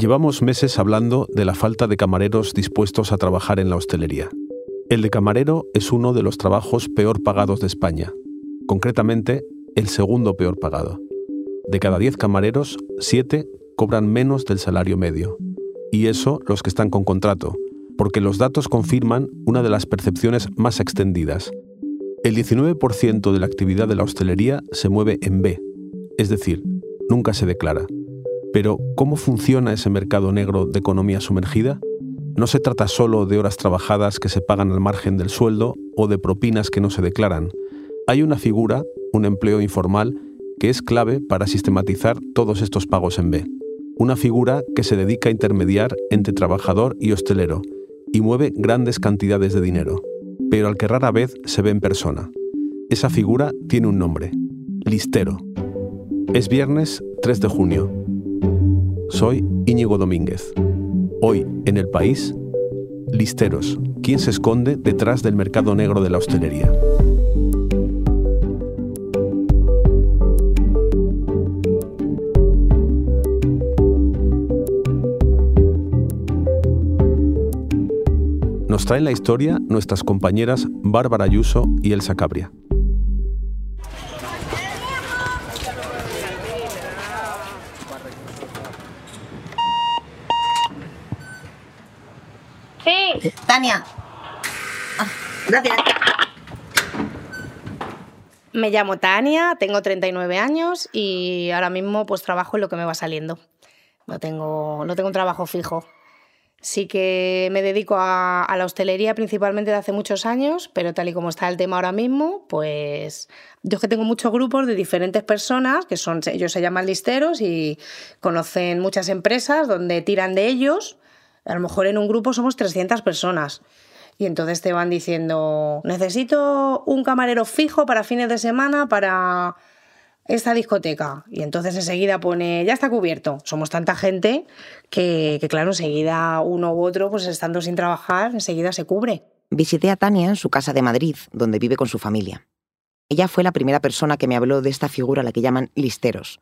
Llevamos meses hablando de la falta de camareros dispuestos a trabajar en la hostelería. El de camarero es uno de los trabajos peor pagados de España, concretamente el segundo peor pagado. De cada 10 camareros, 7 cobran menos del salario medio. Y eso los que están con contrato, porque los datos confirman una de las percepciones más extendidas. El 19% de la actividad de la hostelería se mueve en B, es decir, nunca se declara. Pero, ¿cómo funciona ese mercado negro de economía sumergida? No se trata solo de horas trabajadas que se pagan al margen del sueldo o de propinas que no se declaran. Hay una figura, un empleo informal, que es clave para sistematizar todos estos pagos en B. Una figura que se dedica a intermediar entre trabajador y hostelero y mueve grandes cantidades de dinero, pero al que rara vez se ve en persona. Esa figura tiene un nombre, listero. Es viernes 3 de junio soy Íñigo Domínguez. Hoy, en el país, listeros. ¿Quién se esconde detrás del mercado negro de la hostelería? Nos traen la historia nuestras compañeras Bárbara Ayuso y Elsa Cabria. Tania. Gracias. Me llamo Tania, tengo 39 años y ahora mismo pues trabajo en lo que me va saliendo. No tengo, no tengo un trabajo fijo. Sí que me dedico a, a, la hostelería principalmente de hace muchos años, pero tal y como está el tema ahora mismo, pues yo es que tengo muchos grupos de diferentes personas, que son, ellos se llaman listeros y conocen muchas empresas donde tiran de ellos a lo mejor en un grupo somos 300 personas. Y entonces te van diciendo, necesito un camarero fijo para fines de semana para esta discoteca. Y entonces enseguida pone, ya está cubierto. Somos tanta gente que, que, claro, enseguida uno u otro, pues estando sin trabajar, enseguida se cubre. Visité a Tania en su casa de Madrid, donde vive con su familia. Ella fue la primera persona que me habló de esta figura a la que llaman listeros,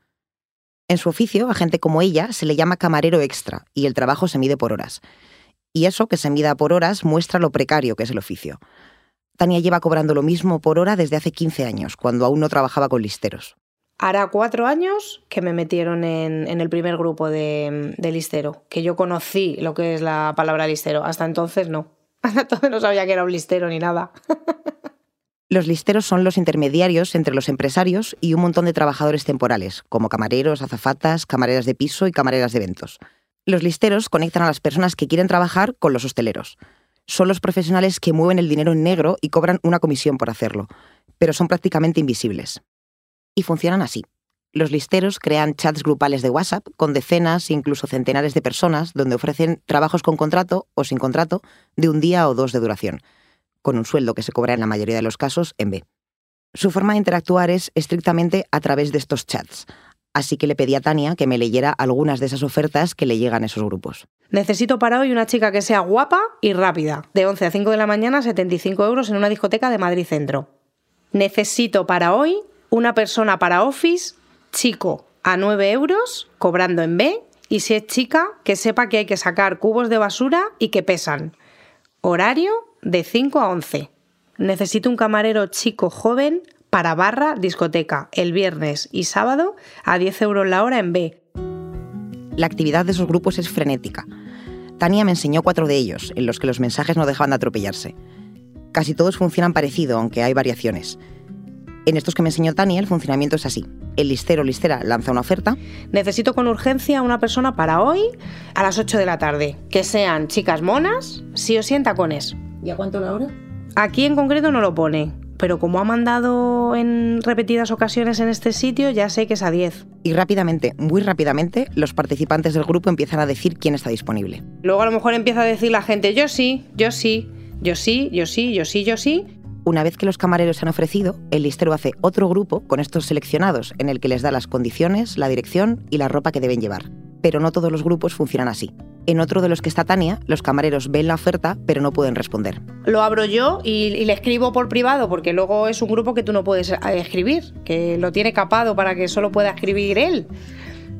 en su oficio, a gente como ella se le llama camarero extra y el trabajo se mide por horas. Y eso que se mida por horas muestra lo precario que es el oficio. Tania lleva cobrando lo mismo por hora desde hace 15 años, cuando aún no trabajaba con listeros. Hará cuatro años que me metieron en, el primer grupo de, de, listero, que yo conocí lo que es la palabra listero. Hasta entonces no. Hasta entonces no sabía que era un listero ni nada. Los listeros son los intermediarios entre los empresarios y un montón de trabajadores temporales, como camareros, azafatas, camareras de piso y camareras de eventos. Los listeros conectan a las personas que quieren trabajar con los hosteleros. Son los profesionales que mueven el dinero en negro y cobran una comisión por hacerlo, pero son prácticamente invisibles. Y funcionan así. Los listeros crean chats grupales de WhatsApp con decenas, incluso centenares de personas, donde ofrecen trabajos con contrato o sin contrato de un día o dos de duración con un sueldo que se cobra en la mayoría de los casos en B. Su forma de interactuar es estrictamente a través de estos chats, así que le pedí a Tania que me leyera algunas de esas ofertas que le llegan a esos grupos. Necesito para hoy una chica que sea guapa y rápida, de 11 a 5 de la mañana, 75 euros en una discoteca de Madrid Centro. Necesito para hoy una persona para office, chico, a 9 euros, cobrando en B, y si es chica, que sepa que hay que sacar cubos de basura y que pesan. Horario de 5 a 11. Necesito un camarero chico joven para barra discoteca el viernes y sábado a 10 euros la hora en B. La actividad de esos grupos es frenética. Tania me enseñó cuatro de ellos, en los que los mensajes no dejaban de atropellarse. Casi todos funcionan parecido, aunque hay variaciones. En estos que me enseñó Tania, el funcionamiento es así. El listero o listera lanza una oferta. Necesito con urgencia una persona para hoy a las 8 de la tarde. Que sean chicas monas, sí o sí en tacones. ¿Y a cuánto la hora? Aquí en concreto no lo pone, pero como ha mandado en repetidas ocasiones en este sitio, ya sé que es a 10. Y rápidamente, muy rápidamente, los participantes del grupo empiezan a decir quién está disponible. Luego a lo mejor empieza a decir la gente, yo sí, yo sí, yo sí, yo sí, yo sí, yo sí. Una vez que los camareros se han ofrecido, el listero hace otro grupo con estos seleccionados, en el que les da las condiciones, la dirección y la ropa que deben llevar. Pero no todos los grupos funcionan así. En otro de los que está Tania, los camareros ven la oferta, pero no pueden responder. Lo abro yo y, le escribo por privado, porque luego es un grupo que tú no puedes eh, escribir, que lo tiene capado para que solo pueda escribir él.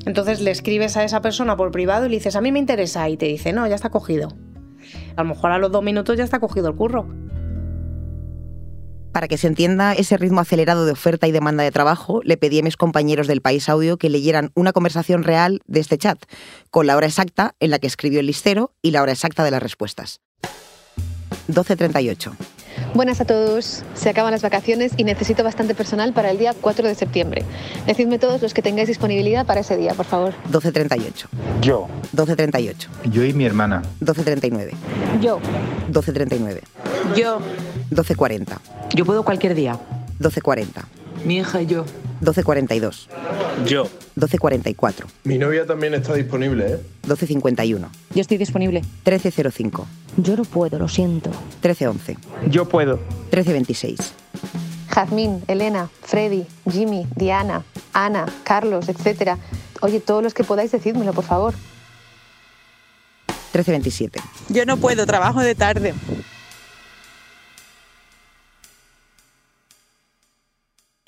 Entonces le escribes a esa persona por privado y le dices, a mí me interesa, y te dice, no, ya está cogido. A lo mejor a los dos minutos ya está cogido el curro. Para que se entienda ese ritmo acelerado de oferta y demanda de trabajo, le pedí a mis compañeros del País Audio que leyeran una conversación real de este chat, con la hora exacta en la que escribió el listero y la hora exacta de las respuestas. 12.38. Buenas a todos. Se acaban las vacaciones y necesito bastante personal para el día 4 de septiembre. Decidme todos los que tengáis disponibilidad para ese día, por favor. 12.38. Yo. 12.38. Yo y mi hermana. 12.39. Yo. 12.39. Yo. 12.40. Yo puedo cualquier día. 12.40. Mi hija y yo. 12.42. Yo. 12.44. Mi novia también está disponible, ¿eh? 12.51. Yo estoy disponible. 13.05. Yo no puedo, lo siento. 13.11. Yo puedo. 13.26. Jazmín, Elena, Freddy, Jimmy, Diana, Ana, Carlos, etc. Oye, todos los que podáis decídmelo, por favor. 13.27. Yo no puedo, trabajo de tarde.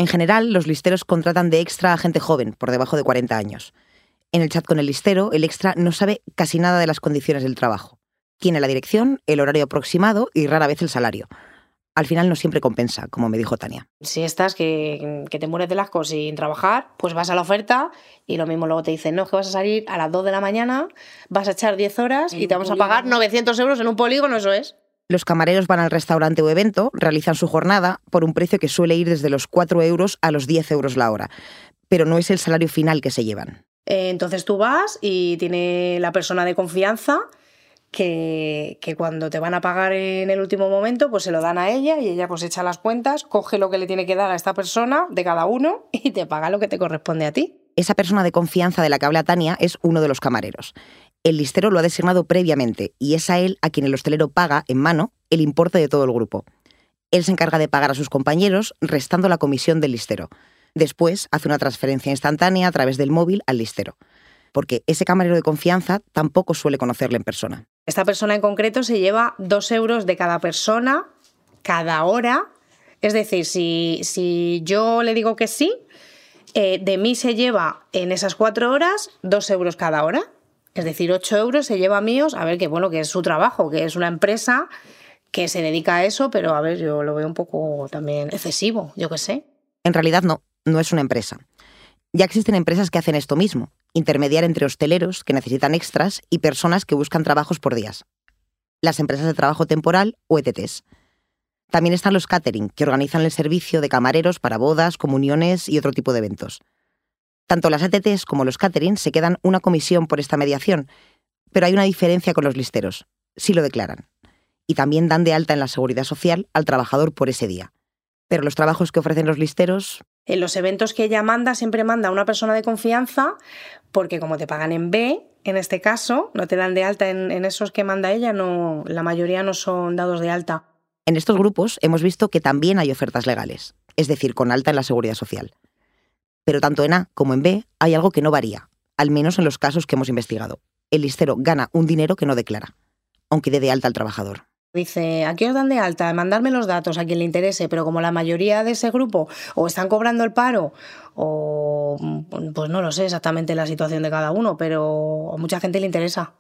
En general, los listeros contratan de extra a gente joven, por debajo de 40 años. En el chat con el listero, el extra no sabe casi nada de las condiciones del trabajo. Tiene la dirección, el horario aproximado y rara vez el salario. Al final no siempre compensa, como me dijo Tania. Si estás que, que te mueres de las cosas sin trabajar, pues vas a la oferta y lo mismo luego te dicen, no, es que vas a salir a las 2 de la mañana, vas a echar 10 horas y te vamos a pagar 900 euros en un polígono, eso es. Los camareros van al restaurante o evento, realizan su jornada por un precio que suele ir desde los 4 euros a los 10 euros la hora, pero no es el salario final que se llevan. Eh, Entonces tú vas y tiene la persona de confianza que, que cuando te van a pagar en el último momento, pues se lo dan a ella y ella pues echa las cuentas, coge lo que le tiene que dar a esta persona de cada uno y te paga lo que te corresponde a ti. Esa persona de confianza de la que habla Tania es uno de los camareros. El listero lo ha designado previamente y es a él a quien el hostelero paga en mano el importe de todo el grupo. Él se encarga de pagar a sus compañeros, restando la comisión del listero. Después hace una transferencia instantánea a través del móvil al listero. Porque ese camarero de confianza tampoco suele conocerle en persona. Esta persona en concreto se lleva dos euros de cada persona cada hora. Es decir, si, si yo le digo que sí, eh, de mí se lleva en esas cuatro horas dos euros cada hora. Es decir, ocho euros se lleva míos. A ver, que bueno, que es su trabajo, que es una empresa que se dedica a eso, pero a ver, yo lo veo un poco también excesivo, yo qué sé. En realidad no, no es una empresa. Ya existen empresas que hacen esto mismo, intermediar entre hosteleros que necesitan extras y personas que buscan trabajos por días. Las empresas de trabajo temporal o ETTs. También están los catering, que organizan el servicio de camareros para bodas, comuniones y otro tipo de eventos. Tanto las ETTs como los catering se quedan una comisión por esta mediación, pero hay una diferencia con los listeros. Sí lo declaran. Y también dan de alta en la seguridad social al trabajador por ese día. Pero los trabajos que ofrecen los listeros En los eventos que ella manda, siempre manda una persona de confianza, porque como te pagan en B, en este caso, no te dan de alta en, en esos que manda ella, no, la mayoría no son dados de alta. En estos grupos hemos visto que también hay ofertas legales, es decir, con alta en la seguridad social. Pero tanto en A como en B hay algo que no varía, al menos en los casos que hemos investigado. El listero gana un dinero que no declara, aunque dé de alta al trabajador. Dice, aquí os dan de alta, mandarme los datos a quien le interese, pero como la mayoría de ese grupo o están cobrando el paro o pues no lo sé exactamente la situación de cada uno, pero a mucha gente le interesa.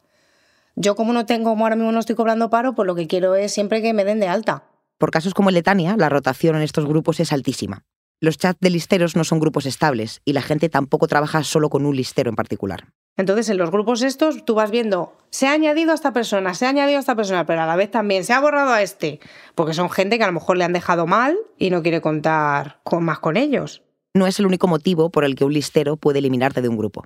Yo como no tengo, como ahora mismo no estoy cobrando paro, pues lo que quiero es siempre que me den de alta. Por casos como el de Tania, la rotación en estos grupos es altísima. Los chats de listeros no son grupos estables y la gente tampoco trabaja solo con un listero en particular. Entonces, en los grupos estos, tú vas viendo, se ha añadido a esta persona, se ha añadido a esta persona, pero a la vez también se ha borrado a este, porque son gente que a lo mejor le han dejado mal y no quiere contar con, más con ellos. No es el único motivo por el que un listero puede eliminarte de un grupo.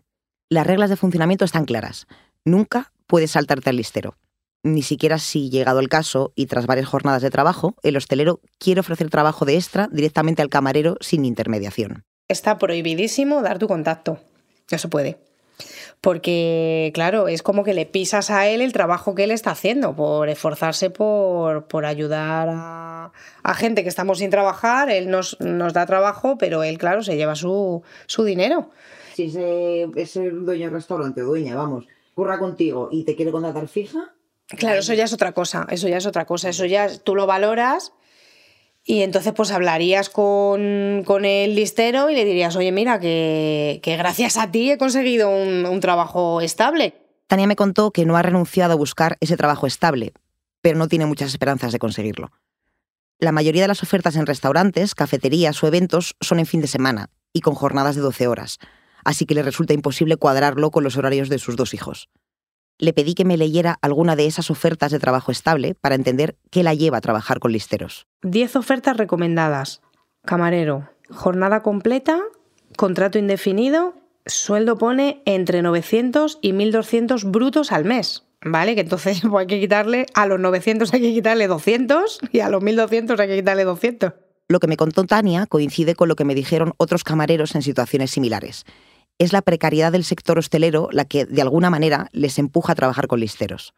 Las reglas de funcionamiento están claras. Nunca puedes saltarte al listero. Ni siquiera si, llegado el caso y tras varias jornadas de trabajo, el hostelero quiere ofrecer trabajo de extra directamente al camarero sin intermediación. Está prohibidísimo dar tu contacto. Eso puede. Porque, claro, es como que le pisas a él el trabajo que él está haciendo, por esforzarse por, por ayudar a, a, gente que estamos sin trabajar. Él nos, nos da trabajo, pero él, claro, se lleva su, su dinero. Si ese, ese dueño del restaurante, dueña, vamos, curra contigo y te quiere contratar fija. Claro, eso ya es otra cosa, eso ya es otra cosa, eso ya tú lo valoras Y entonces pues hablarías con, con el listero y le dirías, oye, mira, que, que gracias a ti he conseguido un, un trabajo estable. Tania me contó que no ha renunciado a buscar ese trabajo estable, pero no tiene muchas esperanzas de conseguirlo. La mayoría de las ofertas en restaurantes, cafeterías o eventos son en fin de semana y con jornadas de 12 horas, así que le resulta imposible cuadrarlo con los horarios de sus dos hijos. Le pedí que me leyera alguna de esas ofertas de trabajo estable para entender qué la lleva a trabajar con listeros. 10 ofertas recomendadas. Camarero, jornada completa, contrato indefinido, sueldo pone entre 900 y 1200 brutos al mes. ¿Vale? Que entonces pues, hay que quitarle, a los 900 hay que quitarle 200 y a los 1200 hay que quitarle 200. Lo que me contó Tania coincide con lo que me dijeron otros camareros en situaciones similares. Es la precariedad del sector hostelero la que, de alguna manera, les empuja a trabajar con listeros.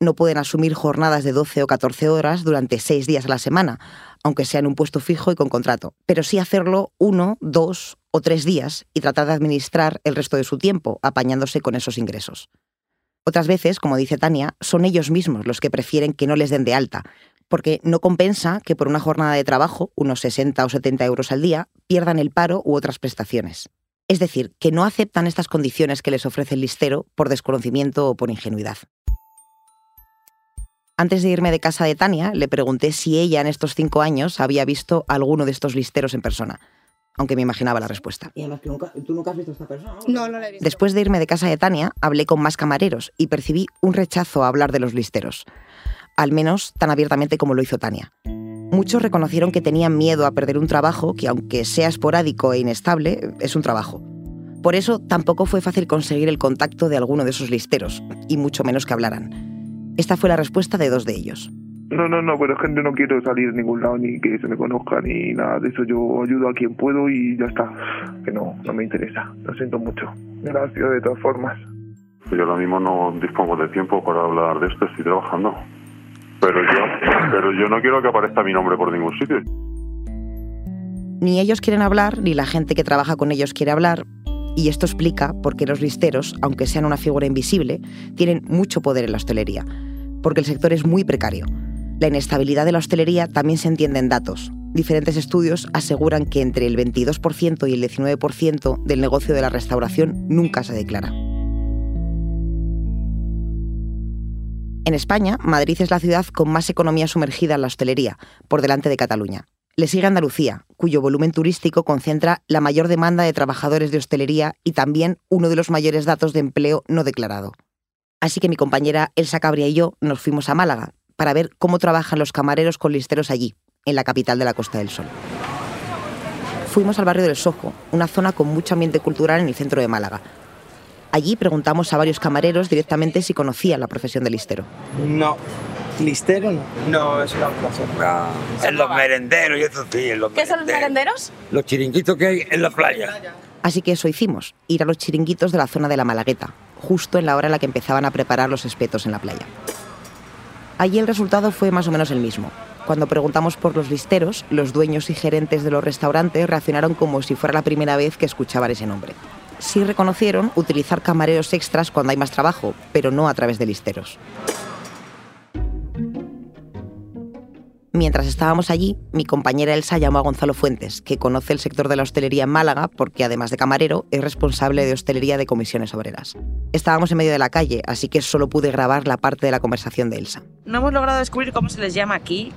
No pueden asumir jornadas de 12 o 14 horas durante 6 días a la semana, aunque sea en un puesto fijo y con contrato, pero sí hacerlo uno, dos o tres días y tratar de administrar el resto de su tiempo, apañándose con esos ingresos. Otras veces, como dice Tania, son ellos mismos los que prefieren que no les den de alta, porque no compensa que por una jornada de trabajo, unos 60 o 70 euros al día, pierdan el paro u otras prestaciones. Es decir, que no aceptan estas condiciones que les ofrece el listero por desconocimiento o por ingenuidad. Antes de irme de casa de Tania, le pregunté si ella en estos cinco años había visto alguno de estos listeros en persona aunque me imaginaba la respuesta. Y además que nunca, tú nunca has visto a esta persona. No, no la he visto. Después de irme de casa de Tania, hablé con más camareros y percibí un rechazo a hablar de los listeros, al menos tan abiertamente como lo hizo Tania. Muchos reconocieron que tenían miedo a perder un trabajo que, aunque sea esporádico e inestable, es un trabajo. Por eso tampoco fue fácil conseguir el contacto de alguno de esos listeros, y mucho menos que hablaran. Esta fue la respuesta de dos de ellos. No, no, no, pero gente no quiero salir de ningún lado ni que se me conozca ni nada de eso. Yo ayudo a quien puedo y ya está. Que no, no me interesa. Lo siento mucho. Gracias de todas formas. Yo ahora mismo no dispongo de tiempo para hablar de esto, estoy trabajando. Pero yo, pero yo no quiero que aparezca mi nombre por ningún sitio. Ni ellos quieren hablar, ni la gente que trabaja con ellos quiere hablar. Y esto explica por qué los listeros, aunque sean una figura invisible, tienen mucho poder en la hostelería. Porque el sector es muy precario la inestabilidad de la hostelería también se entiende en datos. Diferentes estudios aseguran que entre el 22% y el 19% del negocio de la restauración nunca se declara. En España, Madrid es la ciudad con más economía sumergida en la hostelería, por delante de Cataluña. Le sigue Andalucía, cuyo volumen turístico concentra la mayor demanda de trabajadores de hostelería y también uno de los mayores datos de empleo no declarado. Así que mi compañera Elsa Cabria y yo nos fuimos a Málaga, para ver cómo trabajan los camareros con listeros allí, en la capital de la Costa del Sol. Fuimos al barrio del Sojo, una zona con mucho ambiente cultural en el centro de Málaga. Allí preguntamos a varios camareros directamente si conocían la profesión de listero. No, listero no. No, es una cosa. Ah, en los merenderos y eso sí, en los ¿Qué son los merenderos? Los chiringuitos que hay en la playa. Así que eso hicimos, ir a los chiringuitos de la zona de la Malagueta, justo en la hora en la que empezaban a preparar los espetos en la playa. Allí el resultado fue más o menos el mismo. Cuando preguntamos por los listeros, los dueños y gerentes de los restaurantes reaccionaron como si fuera la primera vez que escuchaban ese nombre. Sí reconocieron utilizar camareros extras cuando hay más trabajo, pero no a través de listeros. Mientras estábamos allí, mi compañera Elsa llamó a Gonzalo Fuentes, que conoce el sector de la hostelería en Málaga porque además de camarero es responsable de hostelería de comisiones obreras. Estábamos en medio de la calle, así que solo pude grabar la parte de la conversación de Elsa. No hemos logrado descubrir cómo se les llama aquí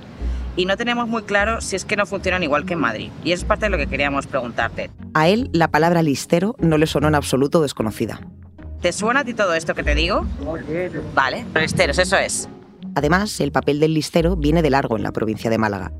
y no tenemos muy claro si es que no funcionan igual que en Madrid. Y eso es parte de lo que queríamos preguntarte. A él la palabra listero no le sonó en absoluto desconocida. ¿Te suena a ti todo esto que te digo? Vale, listeros, eso es. Además, el papel del listero viene de largo en la provincia de Málaga.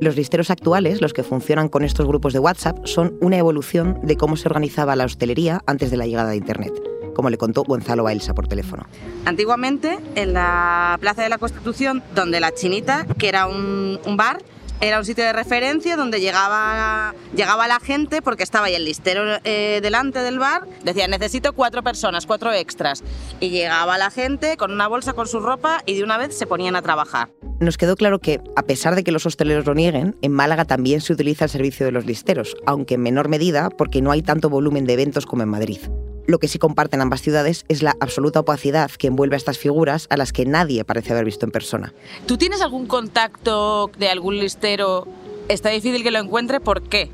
Los listeros actuales, los que funcionan con estos grupos de WhatsApp, son una evolución de cómo se organizaba la hostelería antes de la llegada de Internet, como le contó Gonzalo a Elsa por teléfono. Antiguamente, en la Plaza de la Constitución, donde la Chinita, que era un, un bar, era un sitio de referencia donde llegaba, llegaba la gente porque estaba ahí el listero eh, delante del bar, decía necesito cuatro personas, cuatro extras. Y llegaba la gente con una bolsa con su ropa y de una vez se ponían a trabajar. Nos quedó claro que, a pesar de que los hosteleros lo nieguen, en Málaga también se utiliza el servicio de los listeros, aunque en menor medida porque no hay tanto volumen de eventos como en Madrid. Lo que sí comparten ambas ciudades es la absoluta opacidad que envuelve a estas figuras a las que nadie parece haber visto en persona. ¿Tú tienes algún contacto de algún listero? Está difícil que lo encuentre, ¿por qué?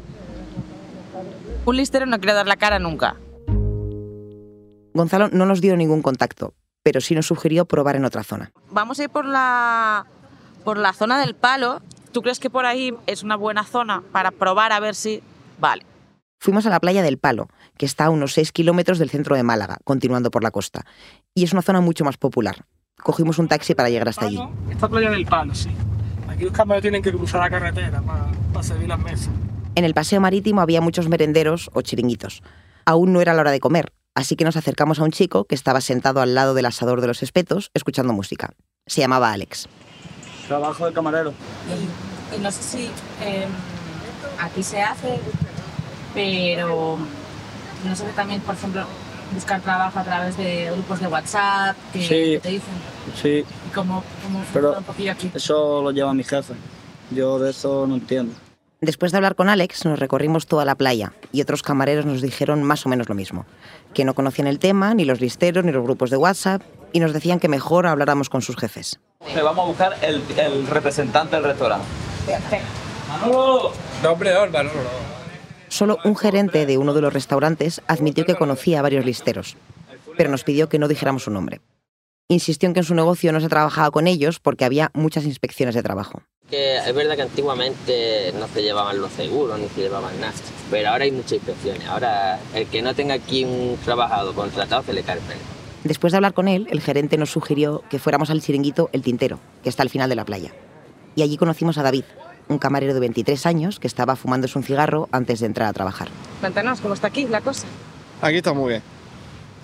Un listero no quiere dar la cara nunca. Gonzalo no nos dio ningún contacto, pero sí nos sugirió probar en otra zona. Vamos a ir por la, por la zona del palo. ¿Tú crees que por ahí es una buena zona para probar a ver si... Vale. Fuimos a la playa del Palo, que está a unos 6 kilómetros del centro de Málaga, continuando por la costa. Y es una zona mucho más popular. Cogimos un taxi para llegar hasta allí. Esta playa del Palo, sí. Aquí los camareros tienen que cruzar la carretera para, para servir las mesas. En el paseo marítimo había muchos merenderos o chiringuitos. Aún no era la hora de comer, así que nos acercamos a un chico que estaba sentado al lado del asador de los espetos, escuchando música. Se llamaba Alex. Trabajo de camarero. Y, y no sé si eh, aquí se hace, pero no sé si también, por ejemplo, buscar trabajo a través de grupos de WhatsApp que, Sí. que te dicen Sí, y cómo, cómo pero un poquillo aquí. eso lo lleva mi jefe. Yo de eso no entiendo. Después de hablar con Alex, nos recorrimos toda la playa y otros camareros nos dijeron más o menos lo mismo, que no conocían el tema, ni los listeros, ni los grupos de WhatsApp, y nos decían que mejor habláramos con sus jefes. Le vamos a buscar el, el representante del restaurante. ¡Manolo! No, hombre, Álvaro. Solo un gerente de uno de los restaurantes admitió que conocía a varios listeros, pero nos pidió que no dijéramos su nombre. Insistió en que en su negocio no se trabajaba con ellos porque había muchas inspecciones de trabajo. Que es verdad que antiguamente no se llevaban los seguros ni se llevaban nada, pero ahora hay muchas inspecciones. Ahora el que no tenga aquí un trabajador contratado se le cae el pelo. Después de hablar con él, el gerente nos sugirió que fuéramos al chiringuito El Tintero, que está al final de la playa. Y allí conocimos a David, un camarero de 23 años que estaba fumándose un cigarro antes de entrar a trabajar. Cuéntanos cómo está aquí la cosa. Aquí está muy bien.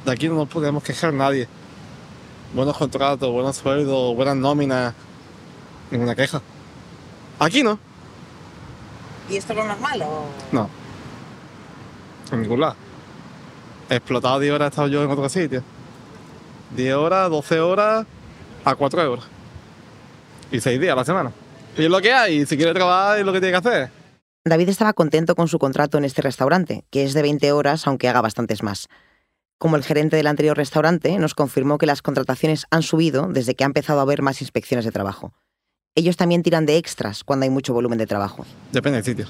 De aquí no nos podemos quejar nadie. Buenos contratos, buenos sueldos, buenas nóminas. Ninguna queja. Aquí no. ¿Y esto es lo normal o...? No. En ningún lado. Explotado 10 horas he estado yo en otro sitio. 10 horas, 12 horas a 4 euros. Y 6 días a la semana. Y es lo que hay. Si quiere trabajar es lo que tiene que hacer. David estaba contento con su contrato en este restaurante, que es de 20 horas, aunque haga bastantes más. Como el gerente del anterior restaurante, nos confirmó que las contrataciones han subido desde que ha empezado a haber más inspecciones de trabajo. Ellos también tiran de extras cuando hay mucho volumen de trabajo. Depende del sitio.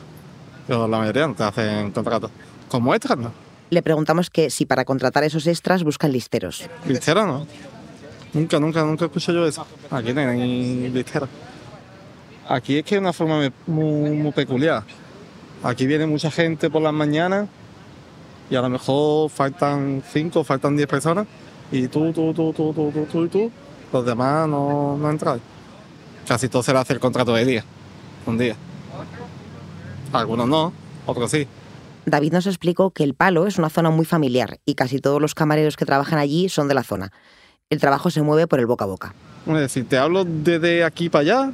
Pero la mayoría no te hacen contratos. Como extras, no. Le preguntamos que si para contratar esos extras buscan listeros. Listero no. Nunca, nunca, nunca escucho yo eso. Aquí no hay listero. Aquí es que es una forma muy, peculiar. Aquí viene mucha gente por las mañanas y a lo mejor faltan 5, faltan 10 personas y tú, tú, tú, tú, tú, tú, tú y tú, los demás no, no entran. Casi todo se le hace el contrato de día, un día. Algunos no, otros sí. David nos explicó que el Palo es una zona muy familiar y casi todos los camareros que trabajan allí son de la zona. El trabajo se mueve por el boca a boca. Es decir, te hablo desde aquí para allá,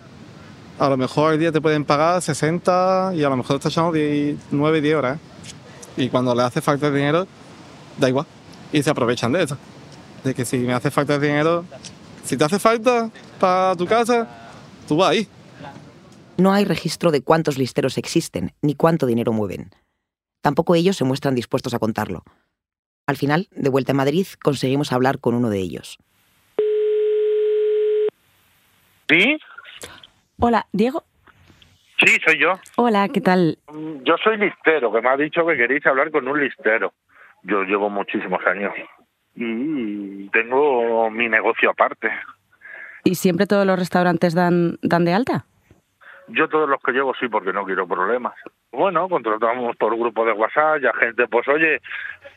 a lo mejor al día te pueden pagar 60 y a lo mejor estás echando 10, 9, 10 horas. ¿eh? Y cuando le hace falta de dinero, da igual. Y se aprovechan de eso. De que si me hace falta de dinero, si te hace falta para tu casa, tú vas ahí. No hay registro de cuántos listeros existen ni cuánto dinero mueven. Tampoco ellos se muestran dispuestos a contarlo. Al final, de vuelta a Madrid, conseguimos hablar con uno de ellos. ¿Sí? Hola, Diego. Sí, soy yo. Hola, ¿qué tal? Yo soy listero, que me ha dicho que queréis hablar con un listero. Yo llevo muchísimos años y tengo mi negocio aparte. ¿Y siempre todos los restaurantes dan, dan de alta? Yo todos los que llevo sí, porque no quiero problemas. Bueno, contratamos por grupo de WhatsApp, ya gente, pues oye,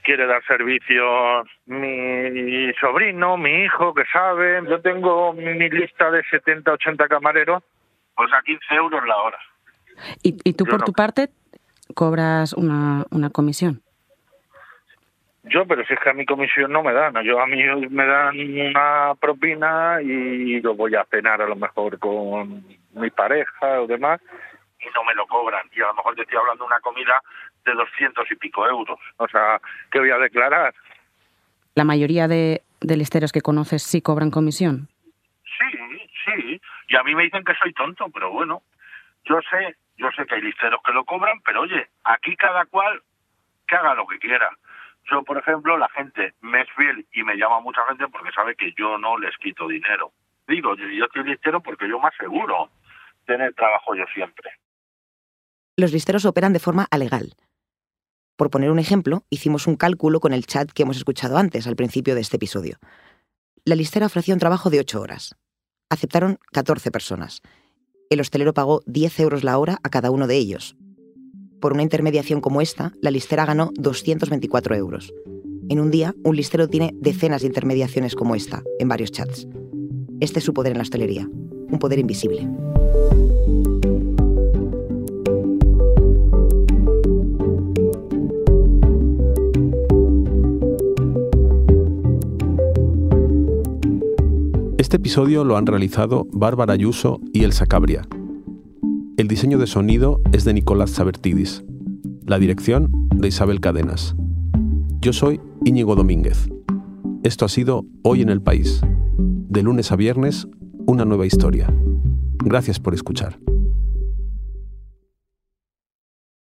quiere dar servicio mi sobrino, mi hijo, que sabe. Yo tengo mi lista de 70, 80 camareros, pues a 15 euros la hora. ¿Y, y tú Yo por no. tu parte cobras una, una comisión? Yo, pero si es que a mi comisión no me dan, yo a mí me dan una propina y lo voy a cenar a lo mejor con mi pareja o demás y no me lo cobran. Y a lo mejor te estoy hablando de una comida de 200 y pico euros. O sea, ¿qué voy a declarar? ¿La mayoría de, de listeros que conoces sí cobran comisión? Sí, sí. Y a mí me dicen que soy tonto, pero bueno, yo sé, yo sé que hay listeros que lo cobran, pero oye, aquí cada cual que haga lo que quiera. Yo, por ejemplo, la gente me es fiel y me llama mucha gente porque sabe que yo no les quito dinero. Digo, yo yo estoy listero porque yo me aseguro tener trabajo yo siempre. Los listeros operan de forma alegal. Por poner un ejemplo, hicimos un cálculo con el chat que hemos escuchado antes, al principio de este episodio. La listera ofrecía un trabajo de 8 horas. Aceptaron 14 personas. El hostelero pagó 10 euros la hora a cada uno de ellos. Por una intermediación como esta, la listera ganó 224 euros. En un día, un listero tiene decenas de intermediaciones como esta, en varios chats. Este es su poder en la hostelería, un poder invisible. Este episodio lo han realizado Bárbara Ayuso y Elsa Cabria. El diseño de sonido es de Nicolás Sabertidis. La dirección de Isabel Cadenas. Yo soy Íñigo Domínguez. Esto ha sido Hoy en el País. De lunes a viernes, una nueva historia. Gracias por escuchar.